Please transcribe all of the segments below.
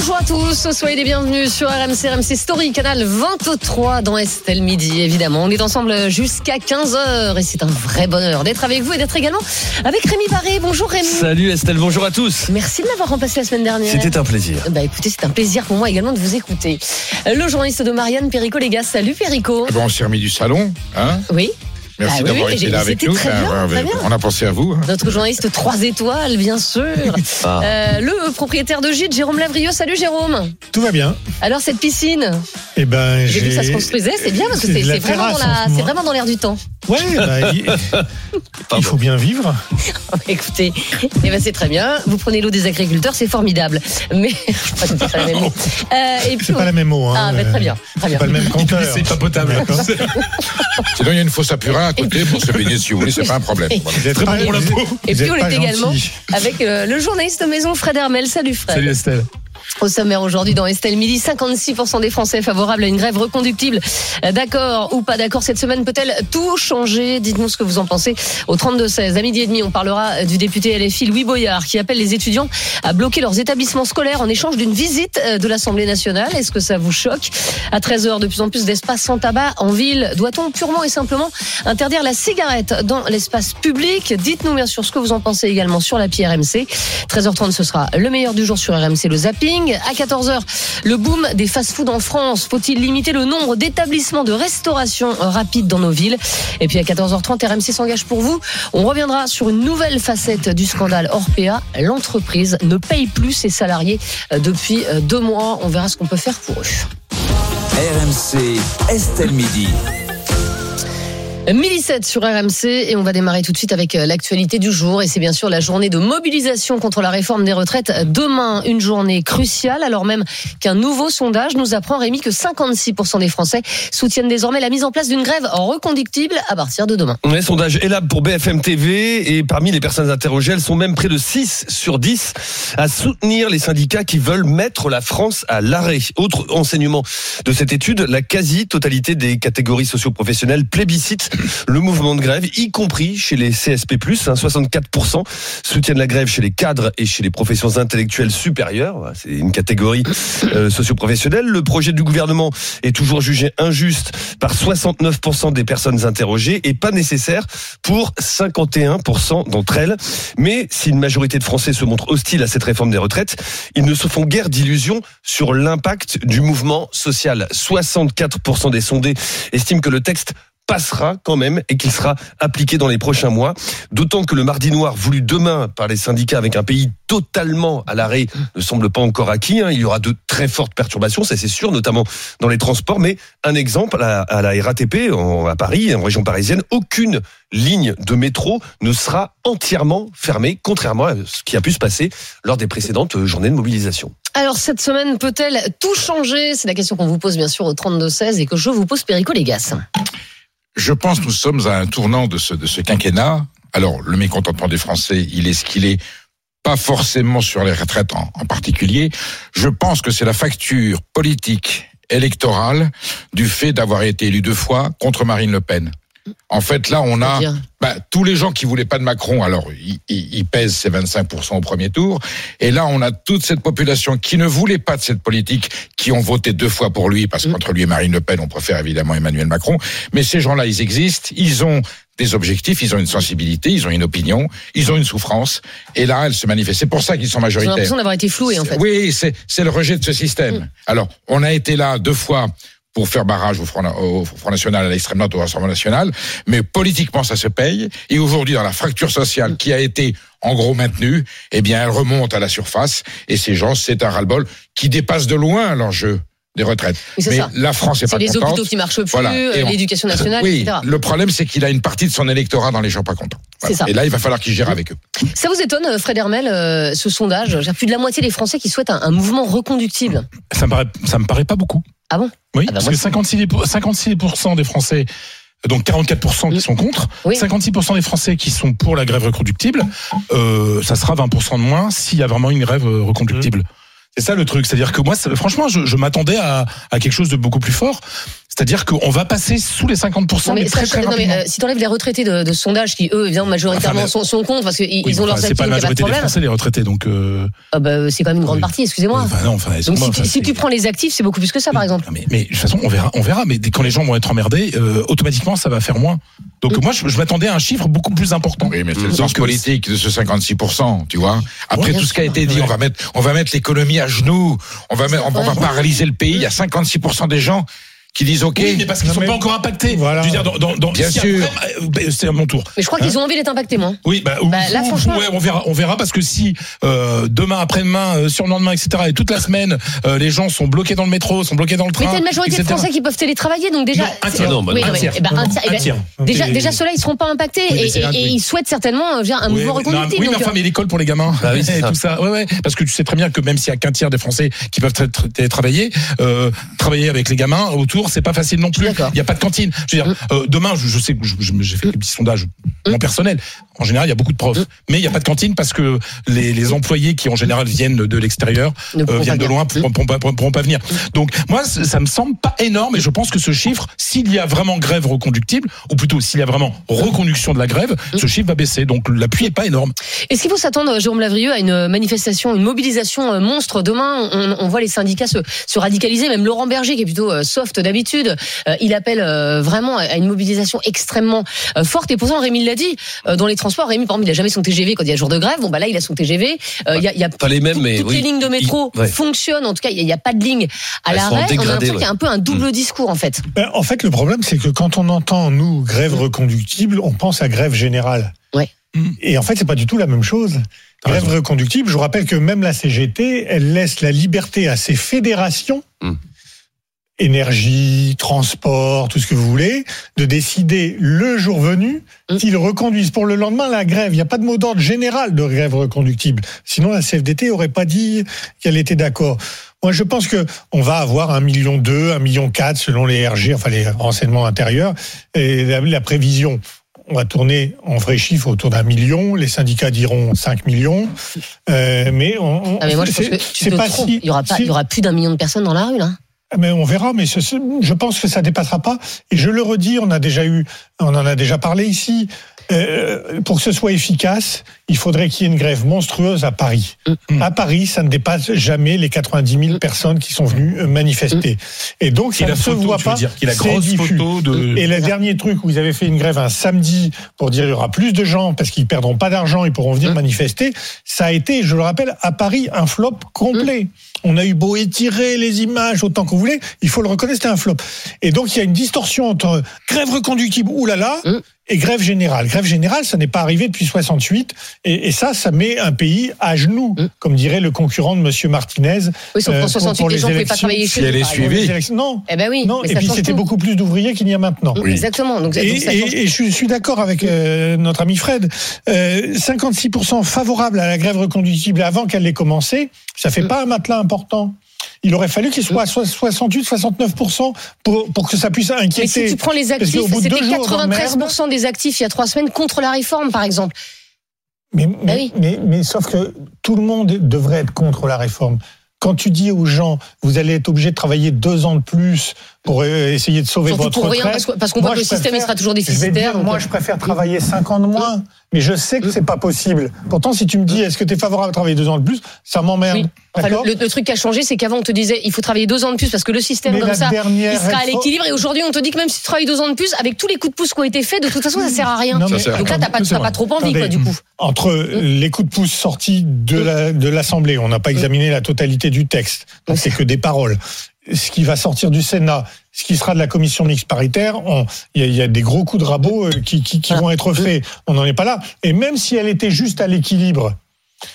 Bonjour à tous, soyez les bienvenus sur RMC, RMC Story, canal 23 dans Estelle Midi, évidemment. On est ensemble jusqu'à 15h et c'est un vrai bonheur d'être avec vous et d'être également avec Rémi Paré. Bonjour Rémi. Salut Estelle, bonjour à tous. Merci de m'avoir remplacé la semaine dernière. C'était un plaisir. Bah écoutez, c'est un plaisir pour moi également de vous écouter. Le journaliste de Marianne, Perico Légas. Salut Perico. Bon, on s'est remis du salon, hein? Oui. Merci Ah oui, d'avoir oui, été là avec c'était nous. très bien, Ah, très bien. On a pensé à vous. hein. Notre journaliste 3 étoiles, bien sûr. Ah. Euh, le propriétaire de Gîte, Jérôme Lavrio. Salut Jérôme. Tout va bien. Alors cette piscine, Eh ben, j'ai vu que ça se construisait, c'est bien parce que c'est vraiment, dans vraiment l'air du temps. Ouais, bah, il, il faut bien vivre. Écoutez, eh ben c'est très bien. Vous prenez l'eau des agriculteurs, c'est formidable. Mais c'est pas la même. Euh, et puis C'est pas la même eau. Hein. Ah, bah, très bien, très bien. C'est pas le même compteur. C'est pas potable. Sinon, il y a une fosse à purin à côté pour se baigner si vous voulez, c'est pas un problème. Voilà. Vous êtes Très pas- bon pour la peau. Et vous puis on est également gentil. avec euh, le journaliste de maison Fred Hermel. Salut Fred. Salut Estelle. Au sommaire aujourd'hui dans Estelle Midi, 56% des Français favorables à une grève reconductible. Euh, D'accord ou pas d'accord, cette semaine peut-elle tout changer? Dites-nous ce que vous en pensez. Au 32-16, à midi et demi, on parlera euh, du député LFI Louis Boyard qui appelle les étudiants à bloquer leurs établissements scolaires en échange d'une visite euh, de l'Assemblée nationale. Est-ce que ça vous choque? À 13h, de plus en plus d'espaces sans tabac en ville. Doit-on purement et simplement interdire la cigarette dans l'espace public? Dites-nous bien sûr ce que vous en pensez également sur l'appli RMC. 13h30, ce sera le meilleur du jour sur RMC, le zapping. À 14h, le boom des fast-foods en France. Faut-il limiter le nombre d'établissements de restauration rapide dans nos villes? Et puis à 14h30, RMC s'engage pour vous. On reviendra sur une nouvelle facette du scandale Orpea. L'entreprise ne paye plus ses salariés euh, depuis euh, deux mois. On verra ce qu'on peut faire pour eux. RMC, Estelle Midi. 1007 sur RMC et on va démarrer tout de suite avec euh, l'actualité du jour et c'est bien sûr la journée de mobilisation contre la réforme des retraites. Demain, une journée cruciale alors même qu'un nouveau sondage nous apprend Rémi que 56% des Français soutiennent désormais la mise en place d'une grève reconductible à partir de demain. Un sondage Elab pour BFM TV et parmi les personnes interrogées, elles sont même près de 6 sur 10 à soutenir les syndicats qui veulent mettre la France à l'arrêt. Autre enseignement de cette étude, la quasi-totalité des catégories socio-professionnelles le mouvement de grève, y compris chez les CSP+, hein, 64% soutiennent la grève chez les cadres et chez les professions intellectuelles supérieures. C'est une catégorie euh, socio-professionnelle. Le projet du gouvernement est toujours jugé injuste par 69% des personnes interrogées et pas nécessaire pour 51% d'entre elles. Mais si une majorité de Français se montrent hostiles à cette réforme des retraites, ils ne se font guère d'illusions sur l'impact du mouvement social. 64% des sondés estiment que le texte passera quand même et qu'il sera appliqué dans les prochains mois. D'autant que le mardi noir voulu demain par les syndicats avec un pays totalement à l'arrêt ne semble pas encore acquis. hein. Il y aura de très fortes perturbations, ça c'est sûr, notamment dans les transports. Mais un exemple, à, la RATP, à Paris, en région parisienne, aucune ligne de métro ne sera entièrement fermée, contrairement à ce qui a pu se passer lors des précédentes euh, journées de mobilisation. Alors cette semaine peut-elle tout changer? C'est la question qu'on vous pose bien sûr au 32-16 et que je vous pose Perico Légas. Je pense que nous sommes à un tournant de ce, quinquennat. Alors, le mécontentement des Français, il est ce qu'il est. Pas forcément sur les retraites en, en particulier. Je pense que c'est la facture politique électorale du fait d'avoir été élu deux fois contre Marine Le Pen. En fait, là, on a bah, tous les gens qui voulaient pas de Macron, alors ils il, il pèsent ces 25% au premier tour. Et là, on a toute cette population qui ne voulait pas de cette politique, qui ont voté deux fois pour lui, parce Mm. qu'entre lui et Marine Le Pen, on préfère évidemment Emmanuel Macron. Mais ces gens-là, ils existent, ils ont des objectifs, ils ont une sensibilité, ils ont une opinion, ils ont une souffrance. Et là, elle se manifeste. C'est pour ça qu'ils sont J'ai majoritaires. l'impression d'avoir été floué en fait. Oui, c'est c'est le rejet de ce système. Mm. Alors, on a été là deux fois pour faire barrage au Front, au Front National, à l'extrême droite, au Rassemblement National, mais politiquement, ça se paye. Et aujourd'hui, dans la fracture sociale qui a été en gros maintenue, eh bien, elle remonte à la surface. Et ces gens, c'est un ras-le-bol qui dépasse de loin l'enjeu des retraites. Oui, mais ça. la France est C'est pas les contente. hôpitaux qui marchent plus, Voilà. Euh, on- l'éducation nationale, Oui, etc. le problème, c'est qu'il a une partie de son électorat dans les gens pas contents. C'est ça. Et là, il va falloir qu'il gère avec eux. Ça vous étonne, euh, Fred Hermel, euh, ce sondage J'ai plus de la moitié des Français qui souhaitent un, un mouvement reconductible? Ça me paraît, ça me paraît pas beaucoup. Ah bon? Oui, Ah bah parce moi, que 56, 56% des Français, donc 44% qui sont contre, Oui. 56% des Français qui sont pour la grève reconductible, euh, ça sera 20% de moins s'il y a vraiment une grève euh, reconductible. C'est ça le truc. C'est-à-dire que moi, franchement, je, je m'attendais à, à quelque chose de beaucoup plus fort. C'est-à-dire qu'on va passer sous les 50%, Non, mais, mais, très, ça- très non, mais, euh, si t'enlèves les retraités de, de ce sondage qui eux évidemment majoritairement Enfin, mais- sont, sont contre parce qu'ils Oui, ont enfin, leurs c'est pas la pas de majorité des. Français les retraités, donc. Euh, Ah bah, c'est quand même une grande Oui. partie, excusez-moi. enfin, non, enfin, Donc si, enfin, tu- si tu prends les actifs, c'est beaucoup plus que ça par exemple. Mais, mais de toute façon, on verra, on verra. Mais dès- quand les gens vont être emmerdés, euh, automatiquement, ça va faire moins. Donc Mm. moi, je, je m'attendais à un chiffre beaucoup plus important. Oui, mais c'est le Donc, sens euh, politique de ce 56%, tu vois. Après tout ce qui a été dit, on va mettre, on va mettre l'économie à genoux, on va on va paralyser le pays. Il y a 56% des gens qui disent OK. Oui, mais parce qu'ils Non, sont mais- pas encore impactés. Voilà. Je veux dire, dans, dans, dans- Bien si sûr. euh, ben, c'est à mon tour. Mais je crois qu'ils ont envie d'être impactés moi. Oui, bah, Bah, là, ou- franchement- ouais, on verra, on verra parce que si euh, demain, après-demain, euh, sur le lendemain, etc., et toute la semaine, euh, les gens sont bloqués dans le métro, sont bloqués dans le Mais train. t'as une majorité de. Français qui peuvent télétravailler donc déjà. Non, un tiers. Non, bah oui, un mais- tiers. un tiers, Un tiers. Déjà, déjà ceux-là ils seront pas impactés Oui, mais et, c'est un- et- et oui. ils souhaitent certainement euh, un Oui, mouvement reconductible. oui, mais enfin, mais l'école pour les gamins, Bah tout ça. Ouais, ouais, parce que tu sais très bien que même s'il y a qu'un tiers des Français qui peuvent tra- tra- télétravailler, travailler avec les gamins autour, c'est pas facile non plus. Il y a pas de cantine. Je veux dire, euh, demain, je, je sais que j'ai fait des petits sondages mon personnel. En général, il y a beaucoup de profs, mais il y a pas de cantine parce que les, les employés qui en général viennent de l'extérieur Ne euh, viennent de loin, pourront, pourront pas, venir. Donc moi, ça me semble pas énorme, et je pense que ce chiffre, s'il y a vraiment grève reconductible, ou plutôt s'il y a vraiment reconduction de la grève, ce chiffre va baisser. Donc l'appui est pas énorme. Est-ce qu'il faut s'attendre, Jérôme Lavrieux, à une manifestation, une mobilisation euh, monstre demain? On, on voit les syndicats se, se radicaliser, même Laurent Berger, qui est plutôt soft d'habitude, euh, il appelle euh, vraiment à une mobilisation extrêmement euh, forte. Et pourtant, Rémi l'a dit, euh, dans les transports, Rémi, par exemple, il a jamais son TGV quand il y a jour de grève. Bon, bah là, il a son TGV. Euh, Il y a, il y a Pas les mêmes, tout- mais toutes oui. les lignes de métro Il- ouais. fonctionnent. En tout cas, il n'y a, il y a pas de ligne à l'arrêt. On a l'impression ouais. qu'il y a un peu un double discours, en fait. Ben, en fait, le problème, c'est que quand on entend, nous, grève reconductible, on pense à grève générale. Ouais. Et en fait, c'est pas du tout la même chose. Grève reconductible, je vous rappelle que même la CGT, elle laisse la liberté à ses fédérations. Énergie, transport, tout ce que vous voulez, de décider le jour venu s'ils reconduisent pour le lendemain la grève. Il n'y a pas de mot d'ordre général de grève reconductible. Sinon, la CFDT aurait pas dit qu'elle était d'accord. Moi, je pense que on va avoir un million deux, un million quatre selon les RG, enfin les renseignements intérieurs et la, la prévision. On va tourner en vrai chiffre autour d'un million. Les syndicats diront 5 millions. Euh, mais on, on- Ah, mais moi, je pense que tu te pas trompes. si. Il y aura si- aura plus d'un million de personnes dans la rue, là. Mais on verra, mais je pense que ça dépassera pas. Et je le redis, on a déjà eu, on en a déjà parlé ici. Euh, pour que ce soit efficace, il faudrait qu'il y ait une grève monstrueuse à Paris. Mm. À Paris, ça ne dépasse jamais les 90 000 personnes qui sont venues euh, manifester. Et donc, ça ne se voit pas. dire, qu'il y a la grosse diffus. photo de. Et le dernier truc où vous avez fait une grève un samedi pour dire il y aura plus de gens parce qu'ils perdront pas d'argent, ils pourront venir manifester, ça a été, je le rappelle, à Paris un flop complet. On a eu beau étirer les images autant vous voulez, il faut le reconnaître, c'était un flop. Et donc il y a une distorsion entre grève reconductible, oulala. Et grève générale. Grève générale, ça n'est pas arrivé depuis 68, et, et ça, ça met un pays à genoux, Hum. comme dirait le concurrent de Monsieur Martinez. Oui, sauf euh, qu'en pour- 68, pour les les gens ne pouvaient pas travailler Si chez eux. elle est suivie. Non, Eh ben oui. non, mais et ça puis change c'était beaucoup plus d'ouvriers qu'il n'y a maintenant. Oui. Exactement. Donc, Et, donc ça change et- et je, suis- je suis d'accord avec euh, notre ami Fred. Euh, 56% favorables à la grève reconductible avant qu'elle ait commencé, ça fait Mm. pas un matelas important. Il aurait fallu qu'il soit à so- 68-69% pour, pour que ça puisse Mais si inquiéter. tu prends les actifs, c'était deux jours 93% des actifs il y a trois semaines contre la réforme, par exemple. Mais, mais, Ah oui. mais, mais sauf que tout le monde devrait être contre la réforme. Quand tu dis aux gens, vous allez être obligé de travailler deux ans de plus pour essayer de sauver Surtout votre pour rien, retraite. parce que- parce qu'on voit que le système, il sera toujours déficitaire, dire, moi, euh, je préfère travailler cinq ans de moins, mais je sais que c'est pas possible. Pourtant, si tu me dis, est-ce que tu es favorable à travailler deux ans de plus, ça m'emmerde. Oui. Enfin, le, truc qui a changé, c'est qu'avant on te disait il faut travailler deux ans de plus parce que le système Mais comme ça, il sera à l'équilibre. Et aujourd'hui, on te dit que même si tu travailles deux ans de plus, avec tous les coups de pouce qui ont été faits, de toute façon, ça sert à rien. Non, mais Donc là, t'as pas, pas trop envie, quoi, du coup. entre les coups de pouce sortis de l'Assemblée, on n'a pas examiné la totalité du texte, donc c'est que des paroles. Ce qui va sortir du Sénat, ce qui sera de la commission mixte paritaire, il y, a- y a des gros coups de rabot euh, qui, qui- qui vont être faits. On n'en est pas là. Et même si elle était juste à l'équilibre,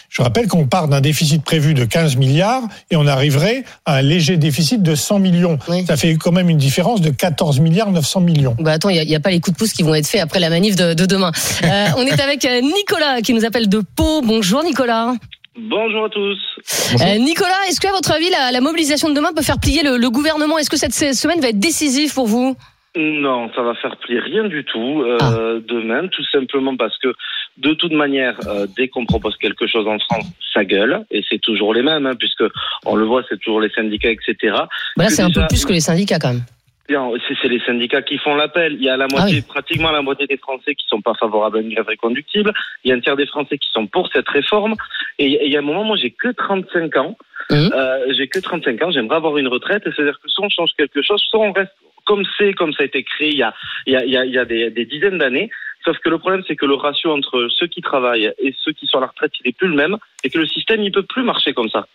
je rappelle qu'on part d'un déficit prévu de 15 milliards et on arriverait à un léger déficit de 100 millions. Oui. Ça fait quand même une différence de 14 milliards 900 millions. Bah attends, il n'y a, pas les coups de pouce qui vont être faits après la manif de, de demain. Euh, on est avec euh, Nicolas qui nous appelle de Pau. Bonjour Nicolas. Bonjour à tous. Euh, Nicolas, est-ce qu'à votre avis, la, la mobilisation de demain peut faire plier le, le gouvernement? Est-ce que cette se- semaine va être décisive pour vous? Non, ça va faire plier rien du tout euh, Ah. demain, tout simplement parce que De toute manière, euh, dès qu'on propose quelque chose en France, ça gueule, et c'est toujours les mêmes, hein, puisque on le voit, c'est toujours les syndicats, etc. Bah là, c'est un peu plus que les syndicats quand même. Bien, c'est les syndicats qui font l'appel. Il y a la moitié, oui. pratiquement la moitié des Français qui sont pas favorables à une grève reconductible. Il y a un tiers des Français qui sont pour cette réforme. Et et il y a un moment, moi, j'ai que 35 ans. Mhm. Euh, j'ai que 35 ans. J'aimerais avoir une retraite. Et c'est-à-dire que soit on change quelque chose, soit on reste comme c'est, comme ça a été créé il y a, il y a, il y a, il y a des, des dizaines d'années. Sauf que le problème, c'est que le ratio entre ceux qui travaillent et ceux qui sont à la retraite, il est plus le même. Et que le système, il peut plus marcher comme ça.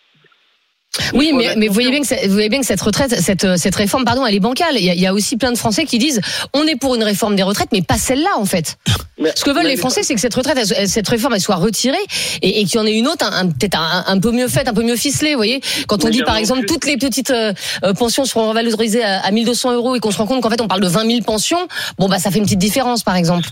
Oui, mais, mais vous voyez bien que vous voyez bien que cette retraite, cette euh, cette réforme, pardon, elle est bancale. Il y, a, il y a aussi plein de Français qui disent, on est pour une réforme des retraites, mais pas celle-là en fait. Mais- Ce que veulent les Français, c'est que cette retraite, elle- cette réforme, elle soit retirée et, et qu'il y en ait une autre, un, un- peut-être un, un peu mieux faite, un peu mieux ficelée. Vous voyez, quand on dit par exemple toutes les petites euh, euh, pensions seront revalorisées à, à 1200 euros et qu'on se rend compte qu'en fait on parle de 20 000 pensions, bon bah ça fait une petite différence par exemple.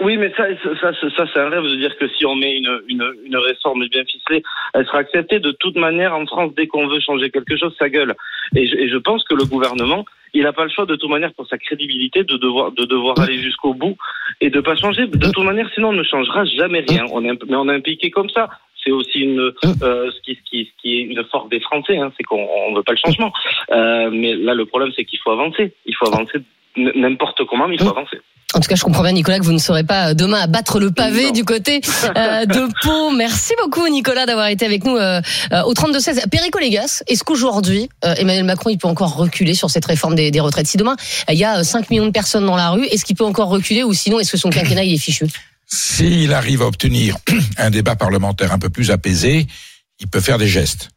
Oui, mais ça, ça, ça, ça, c'est un rêve de dire que si on met une, une, une réforme bien ficelée, elle sera acceptée de toute manière en France dès qu'on veut changer quelque chose, ça gueule. Et je, et je pense que le gouvernement, il n'a pas le choix de toute manière pour sa crédibilité de devoir de devoir aller jusqu'au bout et de pas changer. De toute manière, sinon on ne changera jamais rien. On est, mais on est impliqué comme ça. C'est aussi une euh, ce qui ce qui ce qui est une force des Français, hein, c'est qu'on on veut pas le changement. Euh, mais là, le problème, c'est qu'il faut avancer. Il faut avancer n'importe comment, mais il faut avancer. En tout cas, je comprends bien, Nicolas, que vous ne serez pas euh, demain à battre le pavé Non. du côté euh, de Pau. Merci beaucoup, Nicolas, d'avoir été avec nous euh, euh, au 32-16. Perico Légas, est-ce qu'aujourd'hui, euh, Emmanuel Macron, il peut encore reculer sur cette réforme des, des retraites Si demain, euh, il y a euh, 5 millions de personnes dans la rue, est-ce qu'il peut encore reculer ou sinon, est-ce que son quinquennat, il est fichu? S'il arrive à obtenir un débat parlementaire un peu plus apaisé, il peut faire des gestes.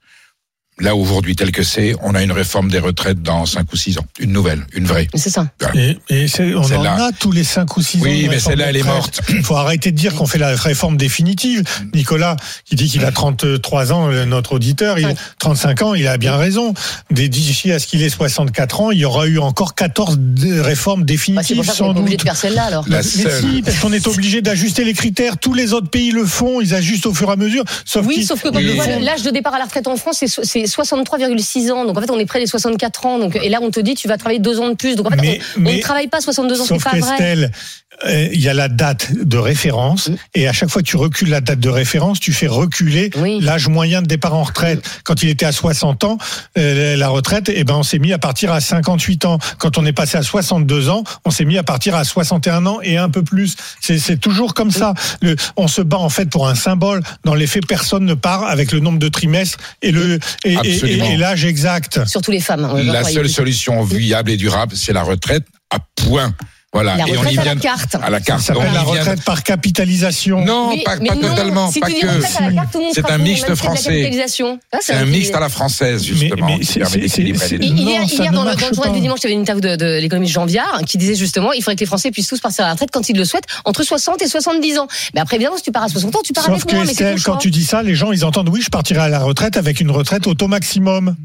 Là, aujourd'hui, tel que c'est, on a une réforme des retraites dans 5 ou 6 ans. Une nouvelle, une vraie. C'est ça. Et, et c'est- on en a tous les 5 ou 6 ans. Oui, mais celle-là, elle est morte. Il faut arrêter de dire qu'on fait la réforme définitive. Nicolas, qui dit qu'il a 33 ans, euh, notre auditeur, il a 35 ans, il a bien raison. Dès- D'ici à ce qu'il ait 64 ans, il y aura eu encore 14 dé- réformes Bah, c'est définitives, pour ça qu'on sans est pas obligé doute. de faire celle-là, alors. La Mais seule. si, parce qu'on est obligé d'ajuster les critères. Tous les autres pays le font, ils ajustent au fur et à mesure. Sauf Oui, qu'ils- sauf que quand Oui. on voit l'âge de départ à la retraite en France, c'est c'est 63,6 ans. Donc en fait, on est près des 64 ans. Donc, et là, on te dit, tu vas travailler deux ans de plus. Donc en fait, Mais- on, ne travaille pas 62 ans, c'est pas vrai. Euh, il y a la date de référence, et à chaque fois que tu recules la date de référence, tu fais reculer Oui. l'âge moyen de départ en retraite. Quand il était à 60 ans, euh, la retraite, eh ben on s'est mis à partir à 58 ans. Quand on est passé à 62 ans, on s'est mis à partir à 61 ans et un peu plus. C'est toujours comme ça. Le, on se bat en fait pour un symbole. Dans les faits, personne ne part avec le nombre de trimestres et le et, et- Absolument. et- et l'âge exact. Surtout les femmes. hein. La seule solution viable et durable, c'est la retraite à point. Voilà. La et on y à la vient carte. à la Ça carte. s'appelle la vient- retraite par capitalisation. Non, Oui, pas, mais pas non, totalement. Si pas que. à C'est un mixte français. C'est un mixte à la française, justement. mais qui permet d'équilibrer les deux. Non, hier, ne dans, le, dans le journal du dimanche, il y avait une interview de, de l'économiste Jean Viard qui disait justement il faudrait que les Français puissent tous partir à la retraite quand ils le souhaitent entre 60 et 70 ans. Mais après, évidemment, si tu pars à 60 ans, tu pars Sauf avec que mais quand tu dis ça, les gens ils entendent oui, je partirai à la retraite avec une retraite auto maximum.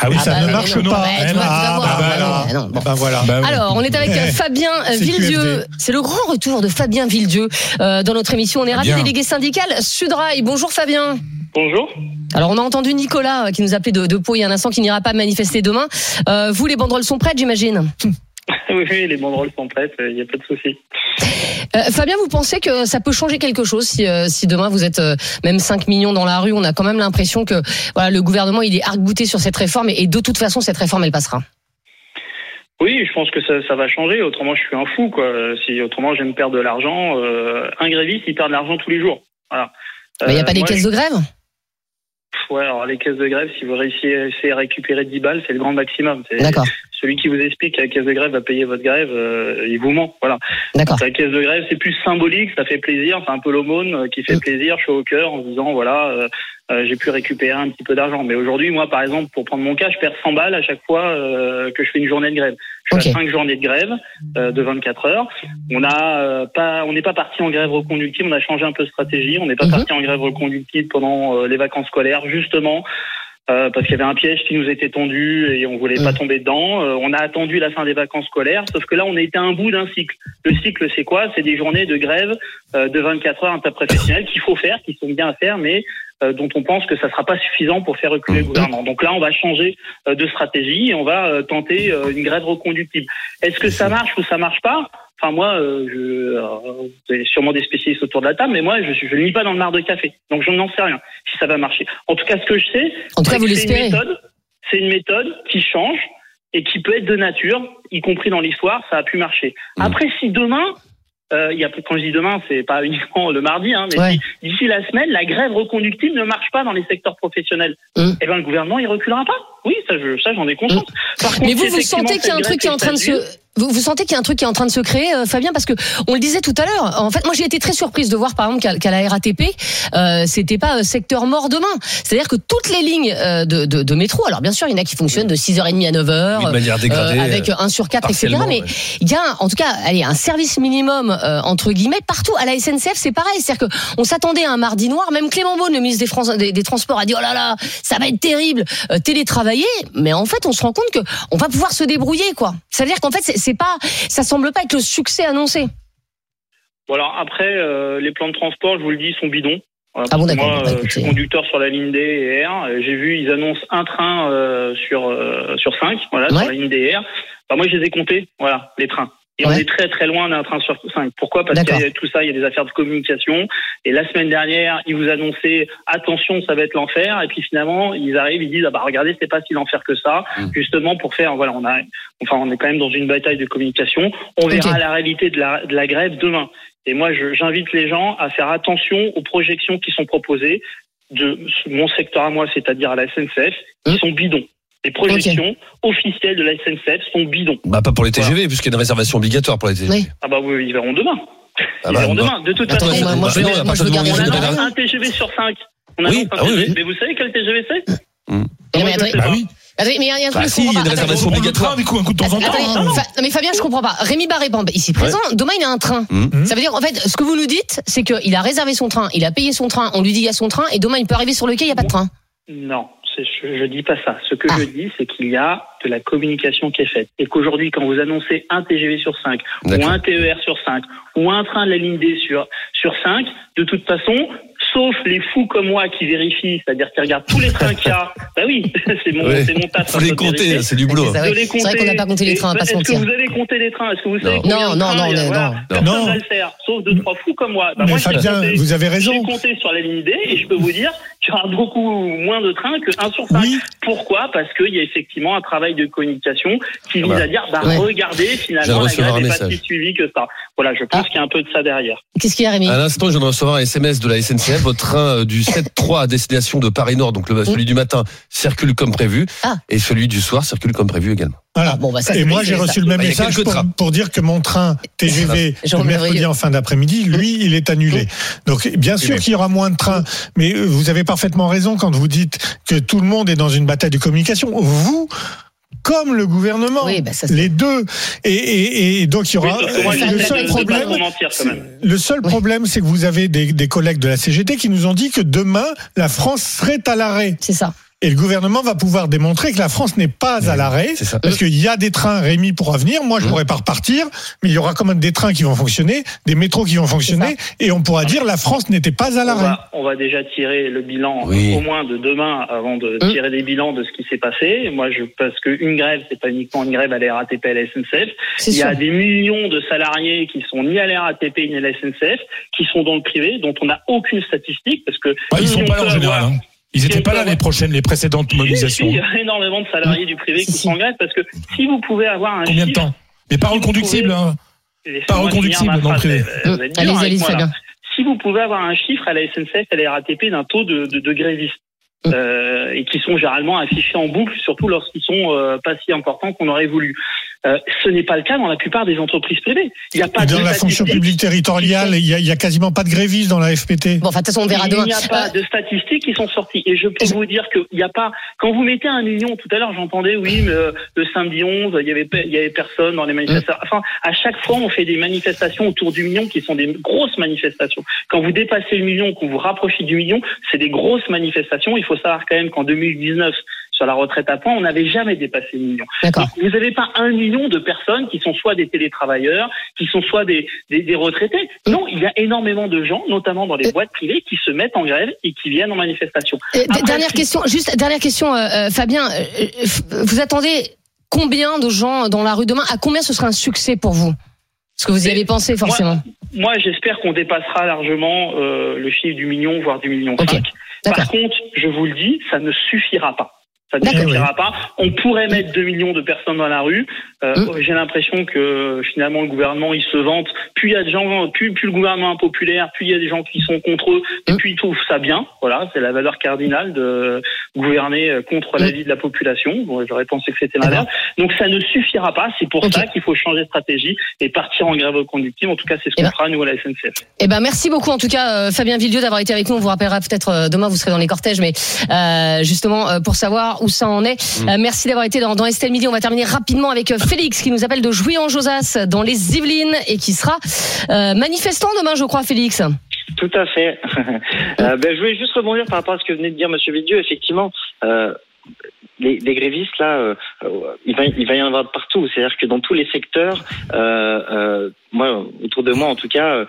Ah oui, Ah ça bah ne marche non. pas. Bah, voir. bah, bon. Voilà. Alors, on est avec euh, Eh, Fabien euh, c'est Villedieu. C'est le grand retour de Fabien Villedieu euh, dans notre émission. On est ravi, délégué syndical Sudrail. Bonjour Fabien. Bonjour. Alors, on a entendu Nicolas qui nous appelait de, de Pau il y a un instant qui n'ira pas manifester demain. Euh, vous, les banderoles sont prêtes, j'imagine. Oui, oui, les banderoles sont prêtes, il n'y a pas de souci. Euh, Fabien, vous pensez que ça peut changer quelque chose si, euh, si demain vous êtes euh, même 5 millions dans la rue On a quand même l'impression que voilà, le gouvernement il est arc-bouté sur cette réforme et, et de toute façon cette réforme elle passera. Oui, je pense que ça, ça va changer. Autrement, je suis un fou, quoi. Si autrement, je vais me perdre de l'argent. Un gréviste, il perd de l'argent tous les jours. Voilà. Il n'y a Euh, pas des caisses je- de grève? Ouais, alors les caisses de grève, si vous réussissez à récupérer 10 balles, c'est le grand maximum. D'accord, Celui qui vous explique que la caisse de grève va payer votre grève, euh, il vous ment. Voilà. d'accord. La caisse de grève, c'est plus symbolique, ça fait plaisir, c'est un peu l'aumône euh, qui fait Mm. plaisir, chaud au cœur, en se disant voilà, euh, euh, j'ai pu récupérer un petit peu d'argent. Mais aujourd'hui, moi, par exemple, pour prendre mon cas, je perds 100 balles à chaque fois euh, que je fais une journée de grève. Je suis à 5 journées de grève euh, de 24 heures. On a euh, pas, on n'est pas parti en grève reconductible, on a changé un peu de stratégie. On n'est pas Mhm. parti en grève reconductible pendant euh, les vacances scolaires, justement. euh, parce qu'il y avait un piège qui nous était tendu et on voulait pas Mhm. tomber dedans. Euh, on a attendu la fin des vacances scolaires, sauf que là on a été à un bout d'un cycle. Le cycle c'est quoi? C'est des journées de grève euh, de 24 heures interprofessionnelles qu'il faut faire, qui sont bien à faire, mais dont on pense que ça sera pas suffisant pour faire reculer le gouvernement. Donc là, on va changer euh, de stratégie et on va euh, tenter euh, une grève reconductible. Est-ce que ça marche ou ça marche pas? Enfin moi, euh, je, euh, vous avez sûrement des spécialistes autour de la table, mais moi, je, je ne lis pas dans le mar de café, donc je n'en sais rien si ça va marcher. En tout cas, ce que je sais, c'est une méthode, c'est une méthode qui change et qui peut être de nature, y compris dans l'histoire, ça a pu marcher. Mm. Après, si demain, euh, il y a, quand je dis demain, c'est pas uniquement le mardi, hein, mais Ouais. d'ici la semaine, la grève reconductible ne marche pas dans les secteurs professionnels, Mm. eh ben le gouvernement il reculera pas. Oui, ça, je, ça j'en ai conscience. Par contre, Mais vous, vous sentez qu'il y a un truc qui est en train de se, vous, vous sentez qu'il y a un truc qui est en train de se créer, euh, Fabien, parce que on le disait tout à l'heure. En fait, moi, j'ai été très surprise de voir, par exemple, qu'à qu'à la RATP, euh, c'était pas euh, secteur mort demain. C'est-à-dire que toutes les lignes euh, de, de, de métro, alors bien sûr, il y en a qui fonctionnent de 6h30 à 9h, Oui, de manière dégradée, euh, avec euh, un sur quatre, etc. partiellement, Mais ouais. il y a, en tout cas, allez, un service minimum euh, entre guillemets partout. À la SNCF, c'est pareil. C'est-à-dire que on s'attendait à un mardi noir. Même Clément Beaune, le ministre des, des, des Transports, a dit oh là là, ça va être terrible, euh, Mais en fait, on se rend compte que on va pouvoir se débrouiller, quoi. Ça veut dire qu'en fait, c'est pas, ça semble pas être le succès annoncé. Bon alors après, euh, les plans de transport, je vous le dis, sont bidons. Voilà, Ah bon, moi, bah, euh, je suis conducteur sur la ligne D et R. Euh, J'ai vu, ils annoncent un train euh, sur euh, sur cinq, voilà, Ouais. sur la ligne D et R. Bah, moi, je les ai comptés, voilà, les trains. Et on est très très loin d'un train sur cinq. Pourquoi? Parce que tout ça, il y a des affaires de communication. Et la semaine dernière, ils vous annonçaient attention, ça va être l'enfer. Et puis finalement, ils arrivent, ils disent ah bah regardez, c'est pas si l'enfer que ça. Mmh. Justement pour faire, voilà, on a, enfin, on est quand même dans une bataille de communication. On verra la réalité de la de la grève demain. Et moi, je- j'invite les gens à faire attention aux projections qui sont proposées de mon secteur à moi, c'est-à-dire à la SNCF, qui Hum. sont bidons. Les projections officielles de la SNCF sont bidons. Bah, pas pour les TGV, puisqu'il y a une réservation obligatoire pour les TGV. Oui. Ah bah oui, ils verront demain. Ah Ils bah, verront bah, demain. De toute façon, moi, moi, je bah, non, moi, je veux à garder on annonce un TGV sur 5. On Oui, ah. Mais vous savez quel TGV c'est? Mais Bah pas. oui. mais il y a un truc Bah si, il y a comprends une réservation obligatoire. un coup de temps en temps. Non, mais Fabien, je comprends pas. Rémi Barré, bon, ici présent, demain il a un train. Mmh. Ça veut dire, en fait, ce que vous nous dites, c'est qu'il a réservé son train, il a payé son train, on lui dit il y a son train, et demain il peut arriver sur le quai, il n'y a pas de train. Non, je, je dis pas ça. Ce que Ah. je dis, c'est qu'il y a de la communication qui est faite. Et qu'aujourd'hui, quand vous annoncez un TGV sur 5, ou un TER sur 5, ou un train de la ligne D sur, sur 5, de toute façon, sauf les fous comme moi qui vérifient, c'est-à-dire qui regardent tous les trains qu'il y a, bah oui, c'est mon, Ouais. c'est mon taf. Faut un les compter, c'est du boulot. C'est les C'est vrai qu'on n'a pas compté les trains, Est-ce que vous avez compté les trains Est-ce que vous savez Non. combien Non, de non, trains non, non, Voilà. non. Personne Non. va le faire, sauf deux, trois fous comme moi. Bah, Mais moi, Fabien, compté. vous avez raison. J'ai compté sur la ligne D et je peux vous dire qu'il y aura beaucoup moins de trains que 1 sur 5. Oui. Pourquoi? Parce qu'il y a effectivement un travail de communication qui Ah vise bah. à dire, bah, Ouais. regardez, finalement, la recevoir grève un n'est pas si suivie que ça. Voilà, je pense Ah. qu'il y a un peu de ça derrière. Qu'est-ce qu'il y a, Rémi? À l'instant, je viens de recevoir un SMS de la SNCF. Votre train euh, du 7-3 à destination de Paris-Nord, donc le, celui du matin, circule comme prévu. Ah. Et celui du soir circule comme prévu également. Voilà. Bon, bah, ça, Et moi, j'ai reçu ça- le même Bah, message pour, pour dire que mon train TGV Jean de mercredi en fin d'après-midi, lui, il est annulé. Donc, bien sûr qu'il y aura moins de trains, mais euh, vous avez parfaitement raison quand vous dites que tout le monde est dans une bataille de communication. Vous, comme le gouvernement, Oui, bah, ça, c'est- les deux. Et, et, et donc, il y aura. le seul problème, pas trop mentir quand même. le seul Oui. problème, c'est que vous avez des, des collègues de la CGT qui nous ont dit que demain, la France serait à l'arrêt. C'est ça. Et le gouvernement va pouvoir démontrer que la France n'est pas à l'arrêt. C'est ça. Parce qu'il y a des trains, Rémi pourra venir. Moi, je Mmh. pourrais pas repartir. Mais il y aura quand même des trains qui vont fonctionner, des métros qui vont fonctionner. Et on pourra dire la France n'était pas à On l'arrêt. va, on va déjà tirer le bilan Oui. au moins de demain avant de Hum. tirer des bilans de ce qui s'est passé. Moi, je parce qu'une grève, c'est pas uniquement une grève à la RATP à la SNCF. Il y sûr. a des millions de salariés qui sont ni à la RATP ni à la SNCF, qui sont dans le privé, dont on n'a aucune statistique parce que Bah, ils sont on pas là en général. hein. Ils étaient si on pas là les prochaines, les précédentes Si, mobilisations. si, il y a énormément de salariés du privé qui sont en grève parce que si vous pouvez avoir un Combien de chiffre- temps Mais pas pouvez- hein. Pas reconductible dans le privé. euh, allez Allez-y, moi, là. Fabien. Si vous pouvez avoir un chiffre à la SNCF, à la RATP d'un taux de, de, de grévistes, Mm. euh, et qui sont généralement affichés en boucle, surtout lorsqu'ils sont euh, pas si importants qu'on aurait voulu. Euh, ce n'est pas le cas dans la plupart des entreprises privées. Il n'y a pas Dans de la fonction publique territoriale, il y, a, il y a quasiment pas de grévistes dans la FPT. Bon, enfin, de toute façon, on verra Il demain. n'y a pas de statistiques qui sont sorties. Et je peux vous dire qu'il n'y a pas. Quand vous mettez un million, tout à l'heure, j'entendais, oui, mais, euh, le samedi 11, il y avait, il y avait personne dans les manifestations. Enfin, à chaque fois, on fait des manifestations autour du million qui sont des grosses manifestations. Quand vous dépassez le million, que vous vous rapprochez du million, c'est des grosses manifestations. Il faut savoir quand même qu'en 2019, sur la retraite à points, on n'avait jamais dépassé le million. Donc, vous n'avez pas un million de personnes qui sont soit des télétravailleurs, qui sont soit des, des, des retraités. Non, il y a énormément de gens, notamment dans les Euh. boîtes privées, qui se mettent en grève et qui viennent en manifestation. Euh, Après, dernière si- question, juste dernière question, euh, euh, Fabien. euh, euh, vous attendez combien de gens dans la rue demain? À combien ce sera un succès pour vous? Est-ce que vous y avez pensé forcément Moi, j'espère qu'on dépassera largement euh, le chiffre du million, voire du million Ok. cinq. Par contre, je vous le dis, ça ne suffira pas. Ça ne D'accord. suffira pas. On pourrait mettre 2 millions de personnes dans la rue. Euh, Hum. J'ai l'impression que finalement le gouvernement il se vante. Plus il y a de gens, plus, plus le gouvernement est populaire, plus il y a des gens qui sont contre eux, et Hum. puis ils trouvent ça bien. Voilà, c'est la valeur cardinale de gouverner euh, contre la Hum. vie de la population. Bon, J'aurais pensé que c'était l'inverse. Donc ça ne suffira pas. C'est pour ça qu'il faut changer de stratégie et partir en grève conductive. En tout cas, c'est ce Eh qu'on ben- fera nous à la SNCF. Eh ben merci beaucoup en tout cas euh, Fabien Villedieu d'avoir été avec nous. On vous rappellera peut-être euh, demain vous serez dans les cortèges, mais euh, justement pour savoir où ça en est. Euh, merci d'avoir été dans, dans Estelle Midi. On va terminer rapidement avec euh, Félix qui nous appelle de jouy en josas dans les Yvelines et qui sera euh, manifestant demain, je crois, Félix. Tout à fait. Euh, ben, je voulais juste rebondir par rapport à ce que venait de dire Monsieur Vidieu. Effectivement, euh, les, grévistes là, il, va, y en avoir partout. C'est-à-dire que dans tous les secteurs, moi, autour de moi en tout cas,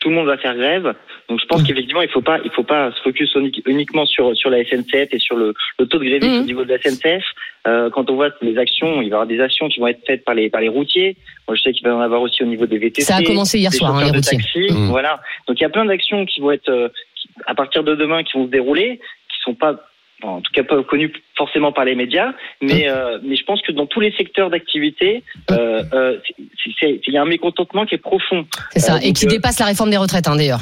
tout le monde va faire grève. Donc je pense qu'effectivement, il faut pas, il faut pas se focus uni- uniquement sur sur la SNCF et sur le, le taux de grévistes Mhm. au niveau de la SNCF. Euh, quand on voit les actions, il va y avoir des actions qui vont être faites par les par les routiers. Moi, je sais qu'il va y en avoir aussi au niveau des VTC. Ça a commencé hier soir, hein, les de routiers. taxi, Mhm. Voilà. Donc il y a plein d'actions qui vont être euh, qui- à partir de demain qui vont se dérouler, qui sont pas bon, en tout cas pas connues forcément par les médias, mais euh, mais je pense que dans tous les secteurs d'activité, euh, euh, c'est- c'est- il y a un mécontentement qui est profond. C'est ça, Euh, et qui euh, dépasse la réforme des retraites hein, d'ailleurs.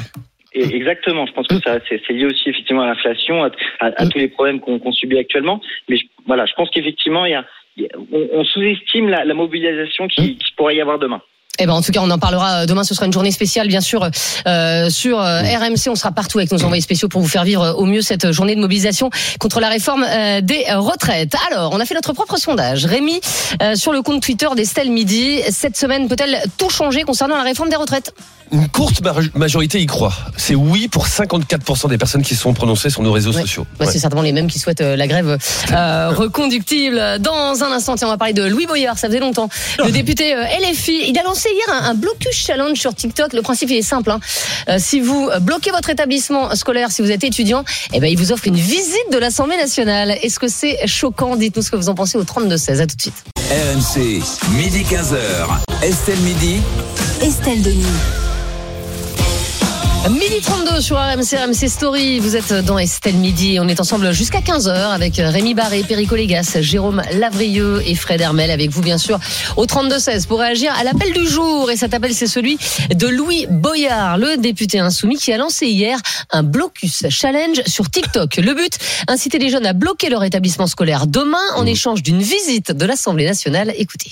Et exactement, je pense que ça c'est lié aussi effectivement à l'inflation, à, à- à tous les problèmes qu'on subit actuellement. Mais je- voilà, je pense qu'effectivement il y a, on, on sous-estime la, la mobilisation qui, qui pourrait y avoir demain. Eh ben en tout cas, on en parlera euh, demain. Ce sera une journée spéciale, bien sûr, euh, sur euh, RMC. On sera partout avec nos envoyés spéciaux pour vous faire vivre euh, au mieux cette journée de mobilisation contre la réforme euh, des retraites. Alors, on a fait notre propre sondage. Rémi, euh, sur le compte Twitter d'Estelle Midi, cette semaine peut-elle tout changer concernant la réforme des retraites? Une courte maj- majorité y croit. C'est oui pour 54% des personnes qui se sont prononcées sur nos réseaux Ouais. sociaux. Bah, Ouais. C'est certainement les mêmes qui souhaitent euh, la grève euh, reconductible. Dans un instant, tiens, on va parler de Louis Boyard. Ça faisait longtemps. Le député euh, LFI, il a lancé hier un, un blocus challenge sur TikTok. Le principe il est simple. hein. Euh, si vous bloquez votre établissement scolaire, si vous êtes étudiant, eh ben il vous offre une visite de l'Assemblée nationale. Est-ce que c'est choquant? Dites-nous ce que vous en pensez au 32 16. À tout de suite. RMC, midi 15h. Estelle Midi. Estelle Denis. Midi 32 sur RMC, RMC Story. Vous êtes dans Estelle Midi. On est ensemble jusqu'à 15h avec Rémi Barré, Perico Légas, Jérôme Lavrieux et Fred Hermel avec vous, bien sûr, au 32-16 pour réagir à l'appel du jour. Et cet appel, c'est celui de Louis Boyard, le député insoumis qui a lancé hier un blocus challenge sur TikTok. Le but, inciter les jeunes à bloquer leur établissement scolaire demain en échange d'une visite de l'Assemblée nationale. Écoutez.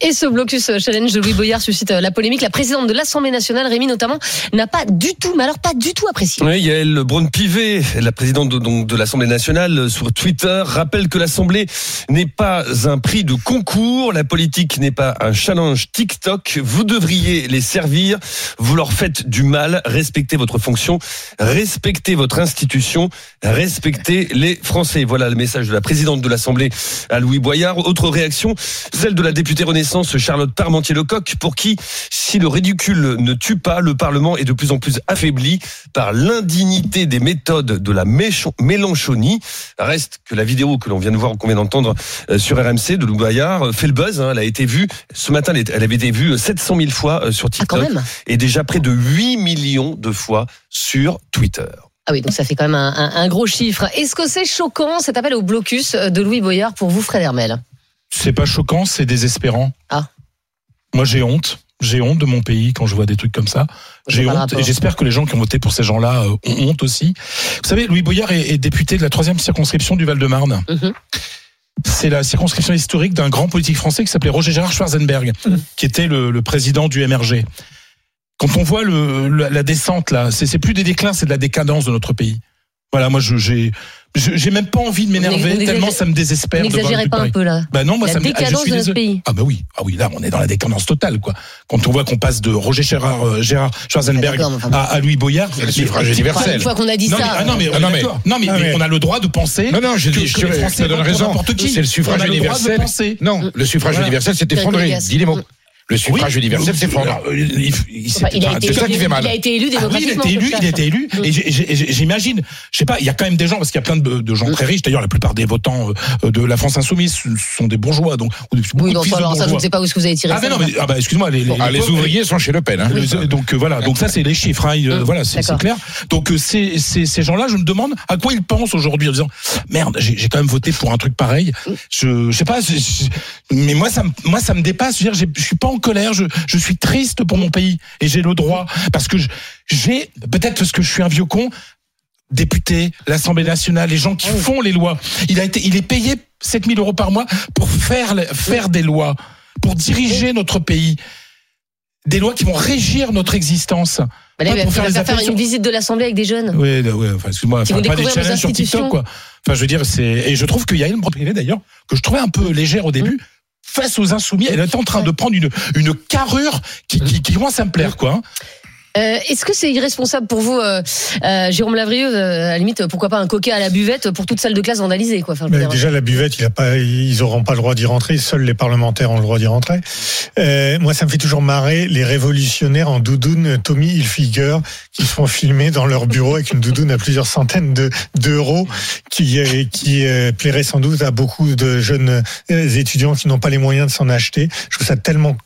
Et ce blocus challenge de Louis Boyard suscite euh, la polémique. La présidente de l'Assemblée nationale, Rémi notamment, n'a pas du tout, mais alors pas du tout apprécié. Oui, Yael Braun-Pivet, la présidente de, donc, de l'Assemblée nationale, euh, sur Twitter, rappelle que l'Assemblée n'est pas un prix de concours, la politique n'est pas un challenge TikTok. Vous devriez les servir, vous leur faites du mal, respectez votre fonction, respectez votre institution, respectez les Français. Voilà le message de la présidente de l'Assemblée à Louis Boyard. Autre réaction, celle de la députée Renaissance Charlotte Parmentier-Lecoq, pour qui, si le ridicule ne tue pas, le Parlement est de plus en plus affaibli par l'indignité des méthodes de la Mélenchonie. Reste que la vidéo que l'on vient de voir, qu'on vient d'entendre euh, sur RMC de Louis Boyard, euh, fait le buzz. hein. Elle a été vue ce matin, elle avait été vue 700 000 fois euh, sur Ah, TikTok et déjà près de 8 millions de fois sur Twitter. Ah oui, donc ça fait quand même un, un- un gros chiffre. Est-ce que c'est choquant cet appel au blocus de Louis Boyard pour vous, Fred Hermel? C'est pas choquant, c'est désespérant. Ah. Moi, j'ai honte. J'ai honte de mon pays quand je vois des trucs comme ça. J'ai honte rapport. et j'espère que les gens qui ont voté pour ces gens-là euh, ont honte aussi. Vous savez, Louis Boyard est, est député de la troisième circonscription du Val-de-Marne. Mhm. C'est la circonscription historique d'un grand politique français qui s'appelait Roger Gérard Schwarzenberg, qui était le, le président du MRG. Quand on voit le, la, la descente là, c'est plus des déclins, c'est de la décadence de notre pays. Voilà, moi je- j'ai je- j'ai même pas envie de m'énerver tellement ça me désespère. N'exagérez pas un peu là. Bah non, moi La ça me ah, je décadence suis de notre pays. Ah bah oui, ah oui, là on est dans la décadence totale quoi. Quand on voit qu'on passe de Roger Gérard, euh, Gérard Schwarzenberg enfin, à, à Louis Boyard, C'est le suffrage universel. une fois qu'on a dit non, mais, ça. ah non mais, on Ah non, mais- non mais, Ah, mais mais- on a le droit de penser. Non, non, je, que- dis, que je, je te donne raison. n'importe qui. C'est le suffrage universel. Non, le suffrage universel s'est effondré. Dis les mots. Le suffrage Oui, universel euh, s'effondre. euh, il- il- il s'est- Enfin, il a été c'est ça qui élu- fait mal. Il a été élu Ah oui, il a démocratiquement. été élu, ce il a été élu. Et j'imagine, je sais pas, il y a quand même des gens, parce qu'il y a plein de, de gens très riches. D'ailleurs, la plupart des votants euh, de la France insoumise sont des bourgeois, donc ou des- beaucoup Oui, donc alors ça, je ne sais pas où est-ce que vous avez tiré Ah, ça. mais non, mais ah bah, excuse-moi, les, les, Ah, les ouvriers sont chez Le Pen. Hein. les- donc euh, voilà, donc ça c'est les chiffres. hein, euh, Mm, voilà, c'est clair. Donc euh, ces, ces, ces gens-là, je me demande à quoi ils pensent aujourd'hui en disant merde, j'ai quand même voté pour un truc pareil. Je, je sais pas, je- mais moi ça me, moi ça me dépasse. Je veux dire, j'ai- je suis pas colère, je, je suis triste pour mon pays et j'ai le droit parce que j'ai peut-être parce que je suis un vieux con. Député, l'Assemblée nationale, les gens qui Ah font les lois. Il a été, il est payé 7000 euros par mois pour faire faire des lois, pour diriger notre pays des lois qui vont régir notre existence. Bah là, pour faire une visite de l'Assemblée avec des jeunes. Oui, ouais, enfin, excuse-moi, enfin, pas des challenges sur. TikTok, quoi. Enfin, je veux dire, c'est, et je trouve qu'il y a une propriété d'ailleurs, que je trouvais un peu légère au début. Face aux insoumis, elle est en train de prendre une, une carrure qui, qui, qui commence à me plaire, quoi. Euh, Est-ce que c'est irresponsable pour vous, euh, euh, Jérôme Lavrieux, euh, à la limite, pourquoi pas un coquet à la buvette pour toute salle de classe vandalisée, quoi. Enfin, Mais déjà, la buvette, il a pas, ils n'auront pas le droit d'y rentrer. Seuls les parlementaires ont le droit d'y rentrer. Euh, moi, ça me fait toujours marrer les révolutionnaires en doudoune Tommy Hilfiger qui se font filmer dans leur bureau avec une doudoune à plusieurs centaines de- d'euros qui, qui euh, plairait sans doute à beaucoup de jeunes étudiants qui n'ont pas les moyens de s'en acheter. Je trouve ça tellement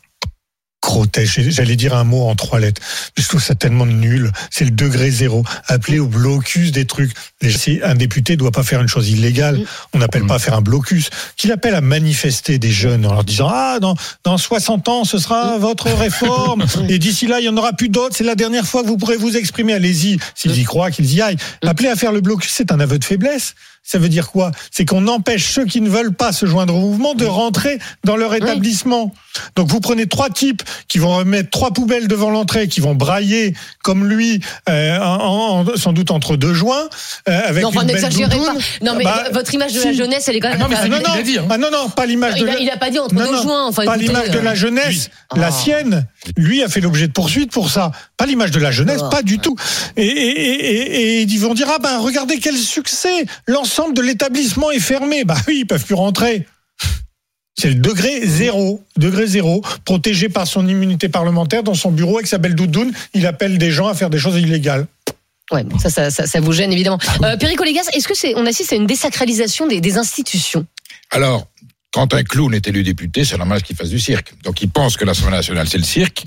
J'allais dire un mot en trois lettres. Je trouve ça tellement nul. C'est le degré zéro. Appeler au blocus des trucs. Si un député doit pas faire une chose illégale, on n'appelle pas à faire un blocus. Qu'il appelle à manifester des jeunes en leur disant ah dans dans 60 ans ce sera votre réforme et d'ici là il y en aura plus d'autres. C'est la dernière fois que vous pourrez vous exprimer. Allez-y. S'ils y croient, qu'ils y aillent. Appeler à faire le blocus, c'est un aveu de faiblesse. Ça veut dire quoi? C'est qu'on empêche ceux qui ne veulent pas se joindre au mouvement de rentrer dans leur établissement. Donc vous prenez trois types qui vont remettre trois poubelles devant l'entrée, qui vont brailler comme lui, euh, en- en- sans doute entre deux joints, euh, avec non, une belle pas. Non, mais Bah, votre image de si. la jeunesse, elle est quand même. Ah non, mais non, non, a dit, hein. ah non, non, pas l'image de il, a, il a pas dit entre non, deux joints. Enfin, pas l'image de euh, la jeunesse, lui. la Ah. sienne. Lui a fait l'objet de poursuites pour ça. Pas l'image de la jeunesse, Ah. pas du tout. Et, et, et, et- et ils vont dire ah ben regardez quel succès, l'ensemble de l'établissement est fermé. Bah oui, ils peuvent plus rentrer. C'est le degré zéro, degré zéro, protégé par son immunité parlementaire dans son bureau avec sa belle doudoune. Il appelle des gens à faire des choses illégales. Ouais, bon, ça, ça, ça, ça vous gêne évidemment. Euh, Perico Légas, est-ce que c'est, on assiste à une désacralisation des, des institutions? Alors, quand un clown est élu député, c'est normal qu'il fasse du cirque. Donc il pense que l'Assemblée nationale, c'est le cirque,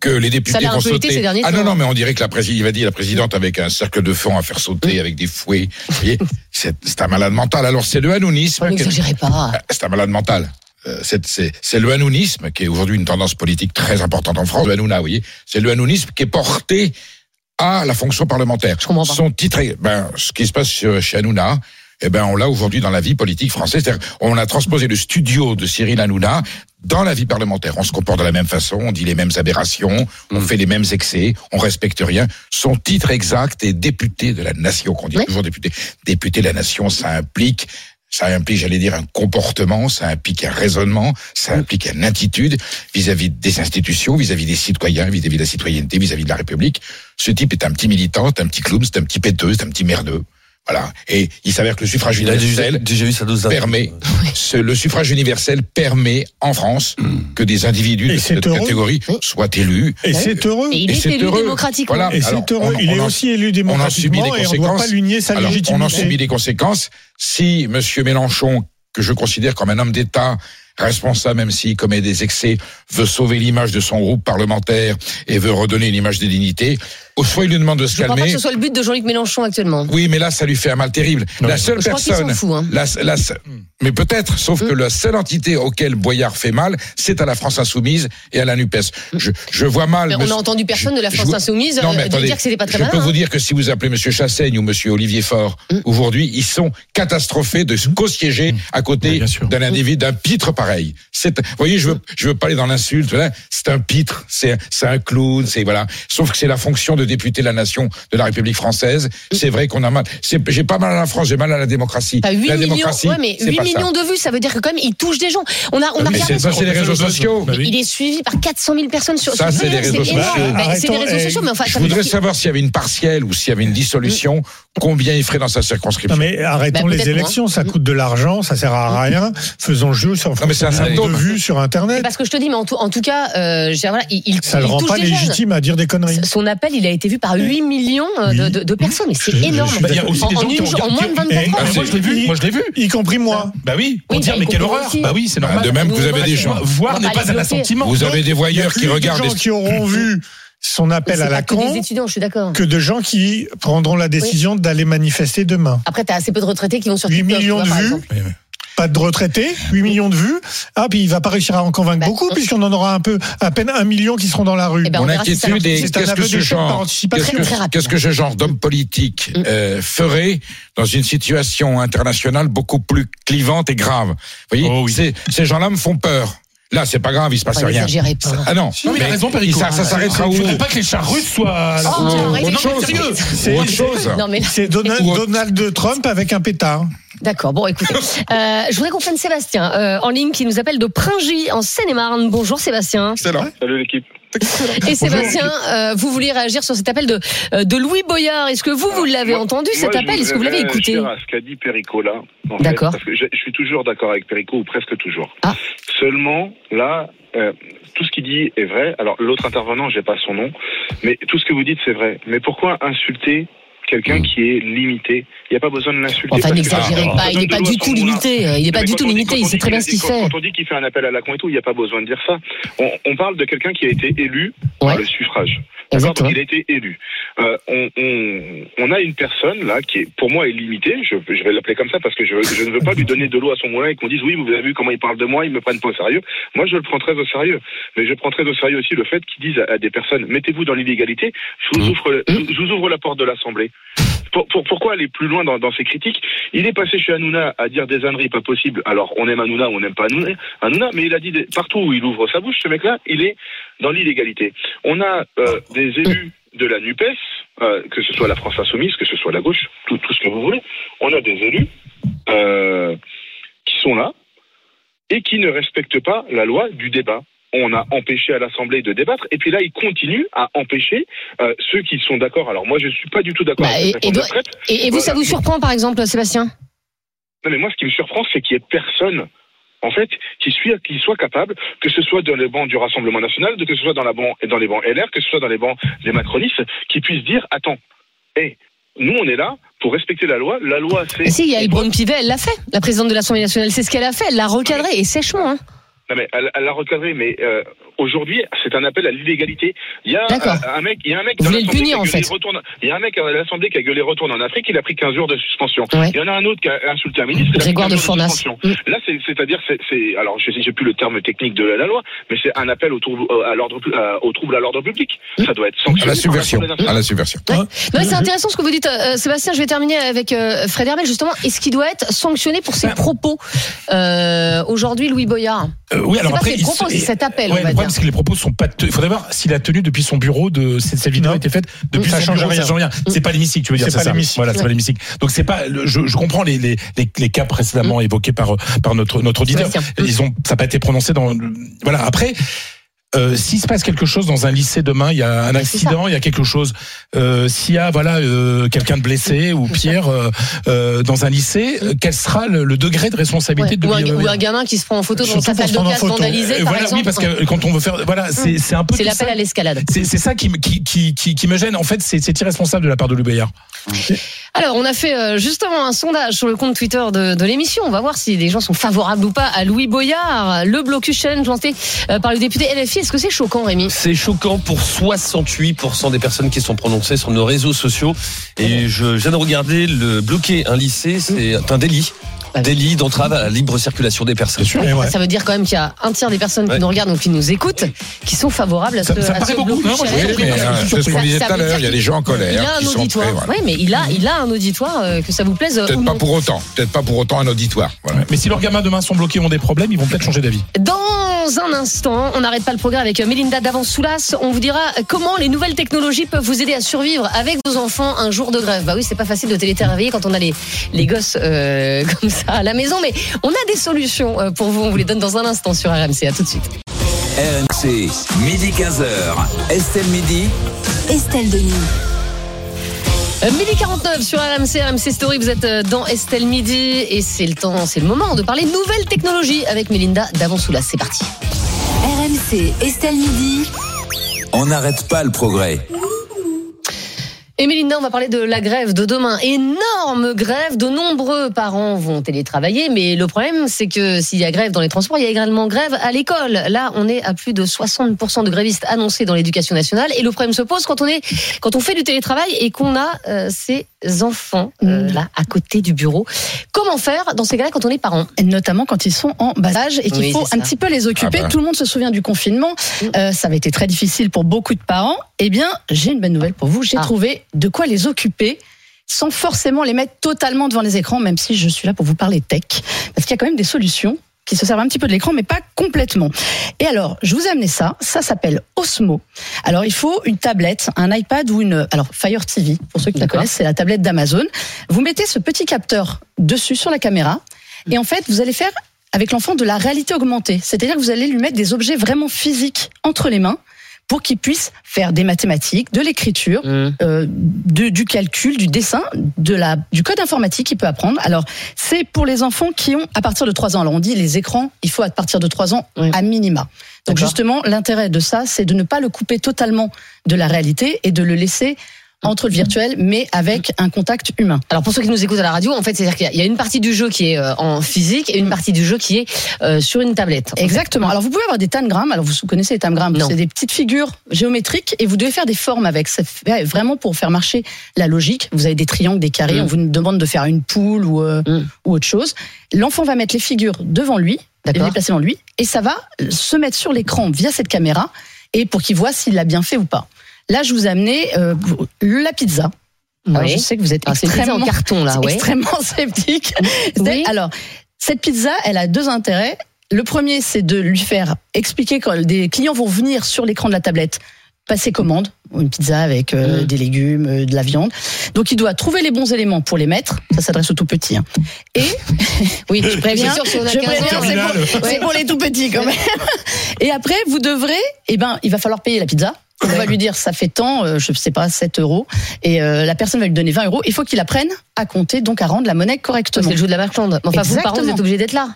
que les députés vont sauter. ces derniers ah non, non, mais on dirait que la présidente, va dire la présidente avec un cercle de fond à faire sauter, avec des fouets. Vous voyez, c'est un malade mental. Alors c'est le hanounisme. N'exagérez pas. C'est un malade mental. Euh, C'est le hanounisme qui est aujourd'hui une tendance politique très importante en France. Le hanouna, vous voyez, c'est le hanounisme qui est porté à la fonction parlementaire. Je comprends pas. Son titre, est- ben, ce qui se passe chez Hanouna, eh ben, on l'a aujourd'hui dans la vie politique française. C'est-à-dire, on a transposé le studio de Cyril Hanouna dans la vie parlementaire. On se comporte de la même façon, on dit les mêmes aberrations, on fait les mêmes excès, on respecte rien. Son titre exact est député de la nation, qu'on dit toujours député. Député de la nation, ça implique ça implique, j'allais dire, un comportement, ça implique un raisonnement, ça implique une attitude vis-à-vis des institutions, vis-à-vis des citoyens, vis-à-vis de la citoyenneté, vis-à-vis de la République. Ce type est un petit militant, c'est un petit clown, c'est un petit péteux, c'est un petit merdeux. Voilà. Et il s'avère que le suffrage Il a déjà, universel déjà eu sa dose d'influence. permet, ce- le suffrage universel permet en France que des individus Et de cette heureux. catégorie soient élus. Et c'est heureux. Et il Et est c'est élu heureux. démocratiquement. Voilà. Et c'est heureux. on- il est on en- aussi élu on en subit démocratiquement des et on ne doit conséquences. pas lui nier sa Alors, légitimité. on en subit les conséquences. Si Monsieur Mélenchon, que je considère comme un homme d'État, responsable, même s'il commet des excès, veut sauver l'image de son groupe parlementaire et veut redonner une image de dignité, ou soit il lui demande de se Je ne crois pas calmer. que ce soit le but de Jean-Luc Mélenchon actuellement. Oui, mais là, ça lui fait un mal terrible. la seule Je personne, fout, hein. la- la- mais peut-être, sauf que la seule entité auquel Boyard fait mal, c'est à la France Insoumise et à la Nupes. Je, je vois mal. Mais on n'a entendu personne de la je France Insoumise Non, mais euh, attendez, dire que c'était pas très Je malin. peux vous hein. dire que si vous appelez Monsieur Chassaigne ou Monsieur Olivier Faure, aujourd'hui, ils sont catastrophés de co-siéger à côté d'un individu, d'un pitre pareil. C'est, vous voyez, je veux, je veux pas aller dans l'insulte. Là. C'est un pitre, c'est, un clown, c'est voilà. Sauf que c'est la fonction de député de la nation de la République française. C'est vrai qu'on a mal. J'ai pas mal à la France, j'ai mal à la démocratie. T'as 8 la millions, démocratie, ouais, mais c'est 8 pas ça. millions de vues, ça veut dire que quand même, il touche des gens. On a, on a regardé ça, c'est les réseaux sociaux. Mais Il est suivi par 400 000 personnes sur Ça, c'est des Twitter, réseaux sociaux. Bah, c'est des réseaux sociaux, mais enfin, Je voudrais savoir s'il y avait une partielle ou s'il y avait une dissolution, combien il ferait dans sa circonscription. Non mais arrêtons Bah, les élections, ça coûte de l'argent, ça sert à rien. Faisons jeu sur mais c'est un de symptôme. vues sur Internet. parce que je te dis, mais en tout, en tout cas, euh, dire, voilà, il, il, Ça il le rend pas des jeunes. légitime à dire des conneries. Son appel, il a été vu par 8 millions euh, de, de- de personnes, mais c'est énorme. Bah, il y a aussi en, des gens en qui une en moins de 24 Et- heures. Ah, moi, je l'ai vu, moi, je l'ai vu. Y compris moi. Bah oui, pour Oui, dire bah, mais quelle horreur. aussi. Bah oui, c'est Bah, normal. de même que vous avez des gens. Voir n'est pas un assentiment. Vous avez des Il y a voyeurs qui plus de regardent gens les... qui auront vu son appel à pas que Lacan des étudiants, je suis d'accord. que de gens qui prendront la décision d'aller manifester demain. Après, t'as assez peu de retraités qui vont sur 8 TikTok, millions tu vois, de vues. Pas de retraités, 8 millions de vues. Ah, puis il va pas réussir à en convaincre Bah, beaucoup, on- puisqu'on en aura un peu, à peine un million qui seront dans la rue. Eh ben, on Mon inquiétude est qu'est-ce que ce genre, qu'est-ce que, ce genre d'homme politique Mm. euh, ferait dans une situation internationale beaucoup plus clivante et grave? Vous voyez, Oh oui. ces, ces gens-là me font peur. Là, c'est pas grave, il se passe Enfin, rien. pas. Ah non, Non, mais il a raison, Perico. ça, ça s'arrêtera Il où faudrait pas que les chars russes soient Oh, non, mais chose. sérieux. C'est- autre chose. Non, mais C'est Donald, Donald Trump avec un pétard. D'accord, bon, écoutez. Euh, je voudrais qu'on prenne Sébastien euh, en ligne qui nous appelle de Pringy, en Seine-et-Marne. Bonjour Sébastien. Salut l'équipe. Et Sébastien, euh, vous vouliez réagir sur cet appel de, euh, de Louis Boyard. Est-ce que vous, vous l'avez entendu cet moi, appel Est-ce que vous l'avez écouté à ce qu'a dit Perico là. D'accord. je suis toujours d'accord avec Perico, ou presque toujours. Ah. Seulement, là, euh, tout ce qu'il dit est vrai. Alors, l'autre intervenant, j'ai pas son nom, mais tout ce que vous dites, c'est vrai. Mais pourquoi insulter quelqu'un qui est limité Il n'y a pas besoin de l'insulter. Enfin, n'exagérez pas, il n'est pas du tout limité. euh, Il n'est pas du tout limité, il sait très bien ce qu'il fait. Quand on dit qu'il fait un appel à la con et tout, il n'y a pas besoin de dire ça. On, on parle de quelqu'un qui a été élu Ouais. par le suffrage. D'accord. Donc il a été élu. Euh, on, on, on a une personne là qui est, pour moi, est limitée. Je, je vais l'appeler comme ça parce que je, je ne veux pas lui donner de l'eau à son moulin et qu'on dise oui, vous avez vu comment ils parlent de moi, ils me prennent pas au sérieux. Moi, je le prends très au sérieux. Mais je prends très au sérieux aussi le fait qu'ils disent à, à des personnes mettez-vous dans l'illégalité. Je vous ouvre, je, je vous ouvre la porte de l'Assemblée. Pour, pour- pourquoi aller plus loin dans, dans ces critiques? Il est passé chez Hanouna à dire des âneries pas possibles. Alors, on aime Hanouna ou on n'aime pas Hanouna, mais il a dit partout où il ouvre sa bouche, ce mec-là, il est dans l'illégalité. On a euh, des élus de la NUPES, euh, que ce soit la France Insoumise, que ce soit la gauche, tout, tout ce que vous voulez. On a des élus euh, qui sont là et qui ne respectent pas la loi du débat. On a empêché à l'Assemblée de débattre, et puis là, ils continuent à empêcher euh, ceux qui sont d'accord. Alors moi, je suis pas du tout d'accord Bah, avec et- et vous, ça vous surprend, par exemple, Sébastien? Non, mais moi, ce qui me surprend, c'est qu'il y ait personne, en fait, qui, soit, qui soit capable, que ce soit dans les bancs du Rassemblement National, que ce soit dans, la banc, dans les bancs LR, que ce soit dans les bancs des macronistes, qui puissent dire, attends, hé, nous, on est là pour respecter la loi. La loi, c'est... Si, il y a Elbron Pivet, elle l'a fait. La présidente de l'Assemblée nationale, c'est ce qu'elle a fait. Elle l'a recadré, et sèchement. Hein. Non, mais elle, elle l'a recadré, mais euh, aujourd'hui, c'est un appel à l'illégalité. Il y a D'accord. un, un mec, il y a un mec Vous dans l'Assemblée punir, qui a en gueulé fait. retourne- Il y a un mec à l'Assemblée qui a gueulé retourne en Afrique, il a pris 15 jours de suspension. Ouais. Il y en a un autre qui a insulté un ministre, Grégoire de 15 jours Fournas. suspension. Mm. Là, c'est- c'est-à-dire, c'est, c'est- alors je sais, plus le terme technique de la, la loi, mais c'est un appel au trouble à l'ordre, au trouble à l'ordre public. Ça doit être À sanctionné. la subversion. À la subversion. Ouais. Non, mais c'est intéressant ce que vous dites, euh, Sébastien. Je vais terminer avec euh, Fred Hermel, justement. Est-ce qu'il doit être sanctionné pour ses propos euh, Aujourd'hui, Louis Boyard? Euh, oui, alors C'est pas après, il propos, se- c'est cet appel, Ouais, on va le problème, c'est que les propos sont pas. te- Il faudrait voir s'il a tenu depuis son bureau de cette, cette vidéo a été faite depuis Ça son change bureau, rien. ça change rien. C'est pas l'hémicycle, tu veux dire C'est c'est pas l'hémicycle. Voilà, c'est pas l'hémicycle. Donc c'est pas. Je, je comprends les, les, les, les cas précédemment évoqués par par notre notre auditeur. Ils ont ça n'a pas été prononcé dans. Voilà. Après. Euh, S'il se passe quelque chose dans un lycée demain, il y a un accident, il y a quelque chose. Euh, S'il y a voilà euh, quelqu'un de blessé ou pire euh, dans un lycée, quel sera le, le degré de responsabilité Ouais. de ou, un, ou un gamin qui se prend en photo dans sa salle de classe vandalisée, par voilà, exemple. oui, parce que quand on veut faire, voilà, c'est c'est un peu. C'est l'appel à l'escalade. C'est ça qui, me- qui, qui, qui, qui me gêne. En fait, c'est irresponsable de la part de Louis Boyard. Alors, on a fait justement un sondage sur le compte Twitter de, de l'émission. On va voir si les gens sont favorables ou pas à Louis Boyard, le blocus challenge lancé par le député LFI. Est-ce que c'est choquant, Rémi C'est choquant pour 68% des personnes qui sont prononcées sur nos réseaux sociaux. Et je viens de regarder le bloquer un lycée, c'est un délit. Délit d'entrave à la libre circulation des personnes. Ouais. Ça veut dire quand même qu'il y a un tiers des personnes qui Ouais. nous regardent ou qui nous écoutent qui sont favorables à ce, Ça- ça à paraît ce beaucoup, non Moi, je- challenge. Oui, mais euh, c'est ce qu'on disait tout à l'heure. Il y a des gens en Il colère a un qui sont auditoire. prêts. voilà. Oui, mais il a, il a un auditoire, euh, que ça vous plaise ou Peut-être non. pas pour autant. Peut-être pas pour autant un auditoire. Voilà. Mais si leurs gamins demain sont bloqués, ont des problèmes, ils vont peut-être changer d'avis. Dans un instant, on n'arrête pas le progrès avec Mélinda d'Avance-Soulas. On vous dira comment les nouvelles technologies peuvent vous aider à survivre avec vos enfants un jour de grève. Bah oui, c'est pas facile de télétravailler quand on a les, les gosses euh, comme ça à la maison, mais on a des solutions euh, pour vous. On vous les donne dans un instant sur RMC. À tout de suite. RMC, midi 15h. Estelle Midi. Estelle Denis. Euh, Midi 49 sur RMC, RMC Story, vous êtes euh, dans Estelle Midi et c'est le temps, c'est le moment de parler nouvelles technologies avec Mélinda d'Avance-Soulas. C'est parti. RMC, Estelle Midi. On n'arrête pas le progrès. Et Mélinda, on va parler de la grève de demain. Énorme grève, de nombreux parents vont télétravailler, mais le problème, c'est que s'il y a grève dans les transports, il y a également grève à l'école. Là, on est à plus de 60% de grévistes annoncés dans l'éducation nationale, et le problème se pose quand on est, quand on fait du télétravail et qu'on a euh, ces enfants euh, là à côté du bureau. Comment faire dans ces cas-là quand on est parent? Et notamment quand ils sont en bas âge et qu'il Oui, faut un petit peu les occuper. Ah bah. Tout le monde se souvient du confinement. Mm. Euh, ça avait été très difficile pour beaucoup de parents. Eh bien, j'ai une bonne nouvelle pour vous. J'ai Ah. trouvé de quoi les occuper sans forcément les mettre totalement devant les écrans, même si je suis là pour vous parler tech. Parce qu'il y a quand même des solutions qui se servent un petit peu de l'écran, mais pas complètement. Et alors, je vous ai amené ça. Ça s'appelle Osmo. Alors, il faut une tablette, un iPad ou une... Alors, Fire TV, pour ceux qui la connaissent, c'est la tablette d'Amazon. Vous mettez ce petit capteur dessus sur la caméra. Et en fait, vous allez faire avec l'enfant de la réalité augmentée. C'est-à-dire que vous allez lui mettre des objets vraiment physiques entre les mains pour qu'il puisse faire des mathématiques, de l'écriture, Mmh. euh, du calcul, du dessin, de la, du code informatique qu'il peut apprendre. Alors, c'est pour les enfants qui ont à partir de 3 ans. Alors, on dit les écrans, il faut à partir de 3 ans Oui. à minima. Donc, justement, l'intérêt de ça, c'est de ne pas le couper totalement de la réalité et de le laisser entre le virtuel, mais avec un contact humain. Alors pour ceux qui nous écoutent à la radio, en fait, c'est-à-dire qu'il y a- une partie du jeu qui est euh, en physique et une partie du jeu qui est euh, sur une tablette. Exactement. Alors vous pouvez avoir des tangrammes. Alors vous connaissez les tangrammes, c'est des petites figures géométriques et vous devez faire des formes avec. C'est vraiment pour faire marcher la logique. Vous avez des triangles, des carrés. Mm. On vous demande de faire une poule ou euh, Mm. ou autre chose. L'enfant va mettre les figures devant lui, les déplacer devant lui, et ça va se mettre sur l'écran via cette caméra et pour qu'il voit s'il l'a bien fait ou pas. Là, je vous ai amené euh, la pizza. Alors, Oui. je sais que vous êtes Ah, pizza en extrêmement carton là, ouais. extrêmement sceptique. Oui. Alors, cette pizza, elle a deux intérêts. Le premier, c'est de lui faire expliquer quand des clients vont venir sur l'écran de la tablette passer commande, une pizza avec euh, Mm. des légumes, euh, de la viande. Donc il doit trouver les bons éléments pour les mettre. Ça s'adresse aux tout petits. hein. Et oui, je préviens, C'est sûr, si on a je 15 ans, préviens, c'est terminal. pour, c'est pour les tout petits quand même. Et après, vous devrez, eh ben, il va falloir payer la pizza. On va lui dire ça fait tant, euh, je sais pas, 7 euros, et euh, la personne va lui donner 20 euros. Il faut qu'il apprenne à compter, donc à rendre la monnaie correctement. C'est le jeu de la marchande. Enfin, vous, parents, vous Exactement. êtes obligés d'être là.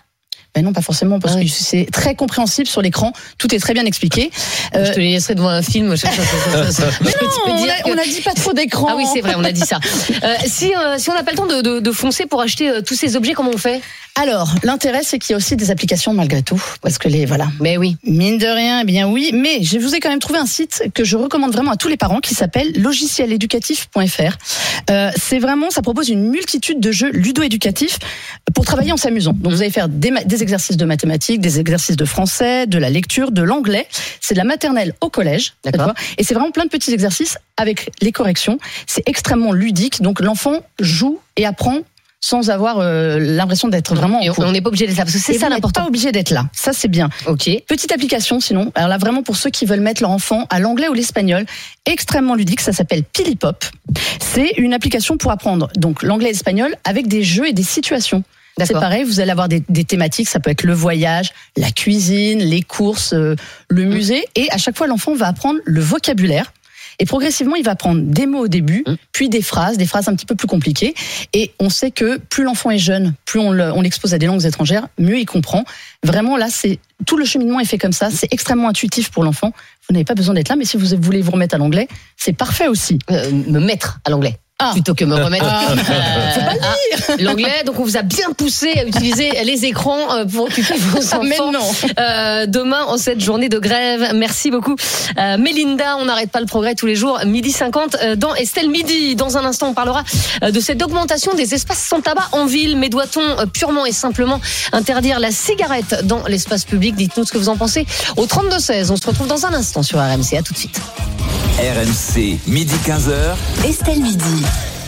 Ben non, pas forcément, parce Ah oui. que c'est très compréhensible sur l'écran. Tout est très bien expliqué. Euh, Je te les laisserai devant un film. Je, mais non, te on a, que- on a dit pas trop d'écran. Ah oui, c'est vrai, on a dit ça. Euh, si euh, si on n'a pas le temps de, de, de foncer pour acheter euh, tous ces objets, comment on fait? Alors, l'intérêt, c'est qu'il y a aussi des applications malgré tout, parce que les voilà. Mais oui. Mine de rien, eh bien oui, mais je vous ai quand même trouvé un site que je recommande vraiment à tous les parents qui s'appelle logicieléducatif.fr. Euh, c'est vraiment, ça propose une multitude de jeux ludo-éducatifs pour travailler en s'amusant. Donc vous allez faire des exercices de mathématiques, des exercices de français, de la lecture, de l'anglais. C'est de la maternelle au collège, D'accord. et c'est vraiment plein de petits exercices avec les corrections. C'est extrêmement ludique, donc l'enfant joue et apprend sans avoir euh, l'impression d'être vraiment en on- cours. on n'est pas obligé d'être là parce que c'est ça l'important. pas obligé d'être là. Ça, c'est bien. Ok. Petite application, sinon. Alors là, vraiment pour ceux qui veulent mettre leur enfant à l'anglais ou l'espagnol, extrêmement ludique. Ça s'appelle Pilipop. C'est une application pour apprendre donc l'anglais et l'espagnol avec des jeux et des situations. C'est pareil, vous allez avoir des, des thématiques, ça peut être le voyage, la cuisine, les courses, euh, le Mm. musée, et à chaque fois l'enfant va apprendre le vocabulaire. Et progressivement, il va apprendre des mots au début, Mm. puis des phrases, des phrases un petit peu plus compliquées. Et on sait que plus l'enfant est jeune, plus on l'expose à des langues étrangères, mieux il comprend. Vraiment, là, c'est tout le cheminement est fait comme ça. C'est extrêmement intuitif pour l'enfant. Vous n'avez pas besoin d'être là, mais si vous voulez vous remettre à l'anglais, c'est parfait aussi. Euh, me mettre à l'anglais. Ah. plutôt que me remettre Ah. Le Ah, l'anglais. Donc on vous a bien poussé à utiliser les écrans euh, pour occuper vos enfants. Mais non. Euh, demain en cette journée de grève. Merci beaucoup. Euh, Mélinda, on n'arrête pas le progrès tous les jours. Midi 50 euh, dans Estelle Midi. Dans un instant, on parlera euh, de cette augmentation des espaces sans tabac en ville. Mais doit-on euh, purement et simplement interdire la cigarette dans l'espace public? Dites-nous ce que vous en pensez au 32-16. On se retrouve dans un instant sur RMC. À tout de suite. RMC, midi 15h. Estelle Midi.